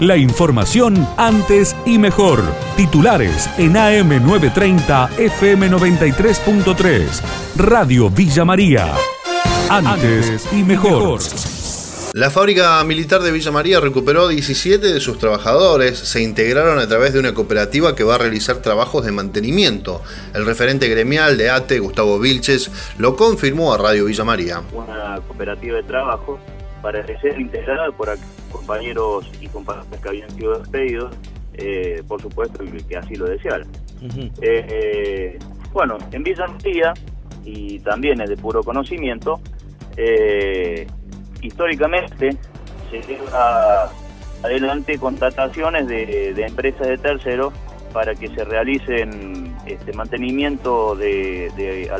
La información antes y mejor. Titulares en AM930 FM93.3. Radio Villa María. Antes y mejor. La fábrica militar de Villa María recuperó 17 de sus trabajadores. Se integraron a través de una cooperativa que va a realizar trabajos de mantenimiento. El referente gremial de ATE, Gustavo Vilches, lo confirmó a Radio Villa María. Una cooperativa de trabajo para ser integrada por compañeros y compañeras que habían sido despedidos, eh, por supuesto, que así lo desearan. Eh, eh, bueno, en Villa María, y también es de puro conocimiento, históricamente se lleva adelante contrataciones de, empresas de terceros para que se realicen este mantenimiento de, de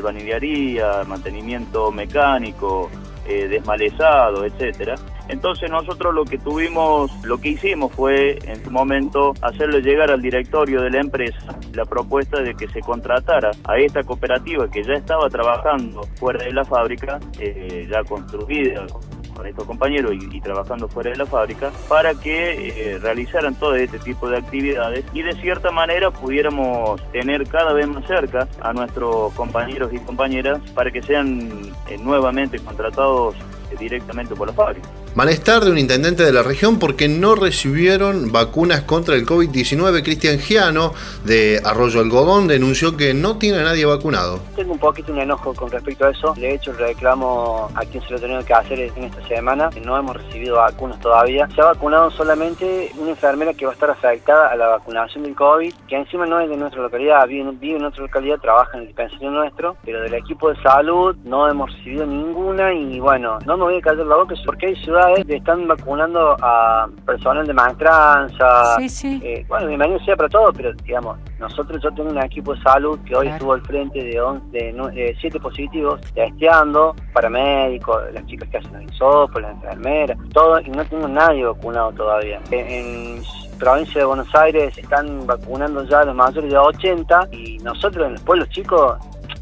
mantenimiento mecánico, eh, desmalezado, etcétera. Entonces nosotros lo que tuvimos, lo que hicimos fue en su momento hacerle llegar al directorio de la empresa la propuesta de que se contratara a esta cooperativa que ya estaba trabajando fuera de la fábrica, eh, ya construida con estos compañeros y, trabajando fuera de la fábrica para que eh, realizaran todo este tipo de actividades y de cierta manera pudiéramos tener cada vez más cerca a nuestros compañeros y compañeras para que sean eh, nuevamente contratados directamente por la fábrica. Malestar de un intendente de la región porque no recibieron vacunas contra el COVID-19. Cristian Giano, de Arroyo Algodón, denunció que no tiene a nadie vacunado. Tengo un poquito un enojo con respecto a eso. De hecho, el reclamo a quien se lo tenía que hacer en esta semana. No hemos recibido vacunas todavía. Se ha vacunado solamente una enfermera que va a estar afectada a la vacunación del COVID, que encima no es de nuestra localidad, vive, en nuestra localidad, trabaja en el dispensario nuestro, pero del equipo de salud no hemos recibido ninguna y bueno, no me voy a callar la boca porque hay ciudades están vacunando a personal de maestranza. Sí, sí. Eh, bueno, bienvenido sea para todos, pero digamos, nosotros, yo tengo un equipo de salud que hoy estuvo al frente de, de, siete positivos, testeando, paramédicos, las chicas que hacen el sopo, las enfermeras, todo, y no tengo nadie vacunado todavía. En, provincia de Buenos Aires están vacunando ya a los mayores de 80 y nosotros en los pueblos chicos,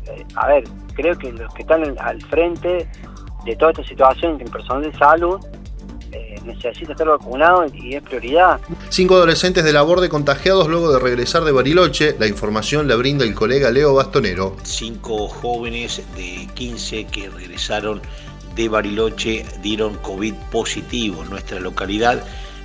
eh, a ver, creo que los que están al frente de toda esta situación, que el personal de salud eh, necesita estar vacunado y es prioridad. Cinco adolescentes de la borde contagiados luego de regresar de Bariloche. La información la brinda el colega Leo Bastonero. Cinco jóvenes de 15 que regresaron de Bariloche dieron COVID positivo en nuestra localidad.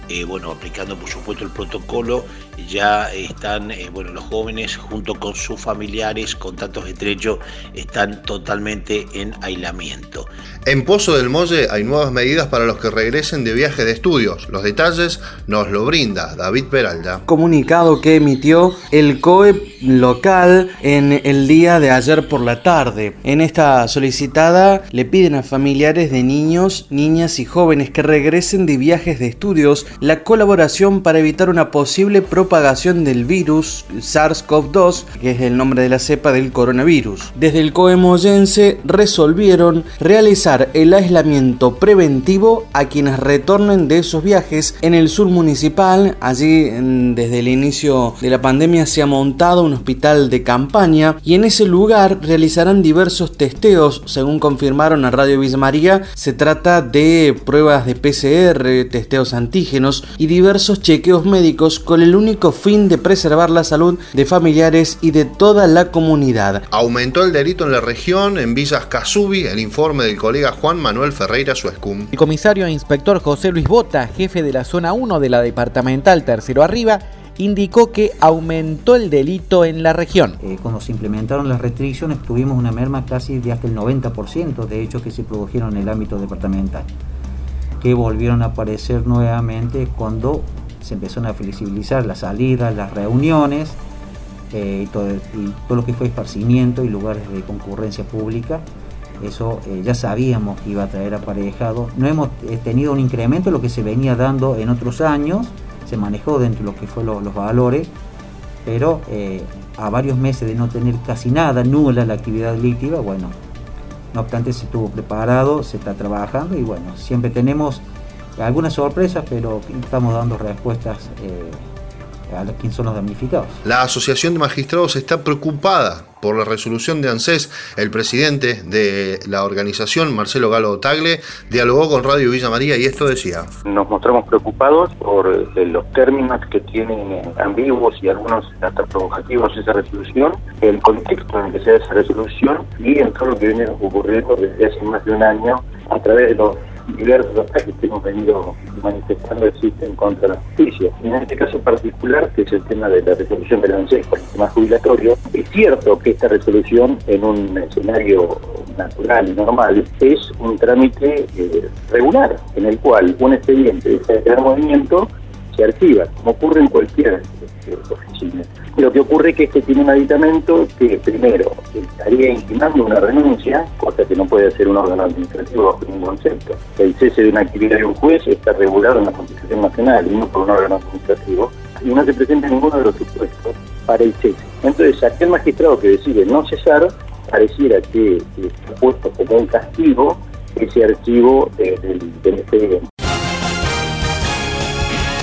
Eh, bueno, aplicando por supuesto el protocolo, ya están, eh, bueno, los jóvenes junto con sus familiares, contactos estrechos, están totalmente en aislamiento. En Pozo del Molle hay nuevas medidas para los que regresen de viaje de estudios. Los detalles nos lo brinda David Peralta. Comunicado que emitió el COE local en el día de ayer por la tarde. En esta solicitada le piden a familiares de niños, niñas y jóvenes que regresen de viajes de estudios la colaboración para evitar una posible propagación del virus SARS-CoV-2, que es el nombre de la cepa del coronavirus. Desde el Coemoyense resolvieron realizar el aislamiento preventivo a quienes retornen de esos viajes en el sur municipal. Allí desde el inicio de la pandemia se ha montado un hospital de campaña y en ese lugar realizarán diversos testeos, según confirmaron a Radio Villa María, se trata de pruebas de PCR, testeos antígenos y diversos chequeos médicos con el único fin de preservar la salud de familiares y de toda la comunidad. Aumentó el delito en la región, en Villas Casubi, el informe del colega Juan Manuel Ferreira Suescum. El comisario e inspector José Luis Bota, jefe de la zona 1 de la departamental Tercero Arriba, indicó que aumentó el delito en la región. Eh, cuando se implementaron las restricciones tuvimos una merma casi de hasta el 90% de hechos que se produjeron en el ámbito departamental, que volvieron a aparecer nuevamente cuando se empezaron a flexibilizar las salidas, las reuniones eh, y, todo, lo que fue esparcimiento y lugares de concurrencia pública. Eso eh, ya sabíamos que iba a traer aparejado. No hemos tenido un incremento de lo que se venía dando en otros años, se manejó dentro de lo que fueron los valores, pero eh, a varios meses de no tener casi nada, nula la actividad delictiva, bueno, no obstante se estuvo preparado, se está trabajando y bueno, siempre tenemos algunas sorpresas, pero estamos dando respuestas eh, a quién son los damnificados. La Asociación de Magistrados está preocupada por la resolución de ANSES. El presidente de la organización, Marcelo Galo Tagle, dialogó con Radio Villa María y esto decía. Nos mostramos preocupados por eh, los términos que tienen eh, ambiguos y algunos hasta provocativos esa resolución, el contexto en el que se da esa resolución y en todo lo que viene ocurriendo desde hace más de un año a través de los diversos ataques que hemos venido manifestando existen contra la justicia. En este caso particular, que es el tema de la resolución del ANSES por el tema jubilatorio, es cierto que esta resolución en un escenario natural y normal es un trámite eh, regular, en el cual un expediente de este movimiento se archiva, como ocurre en cualquier oficina. Lo que ocurre es que este tiene un aditamento que primero estaría intimando una renuncia, cosa que no puede hacer un órgano administrativo bajo ningún concepto. El cese de una actividad de un juez está regulado en la Constitución Nacional y no por un órgano administrativo, y no se presenta ninguno de los supuestos para el cese. Entonces, aquel magistrado que decide no cesar, pareciera que está puesto como un castigo ese archivo eh, del, del.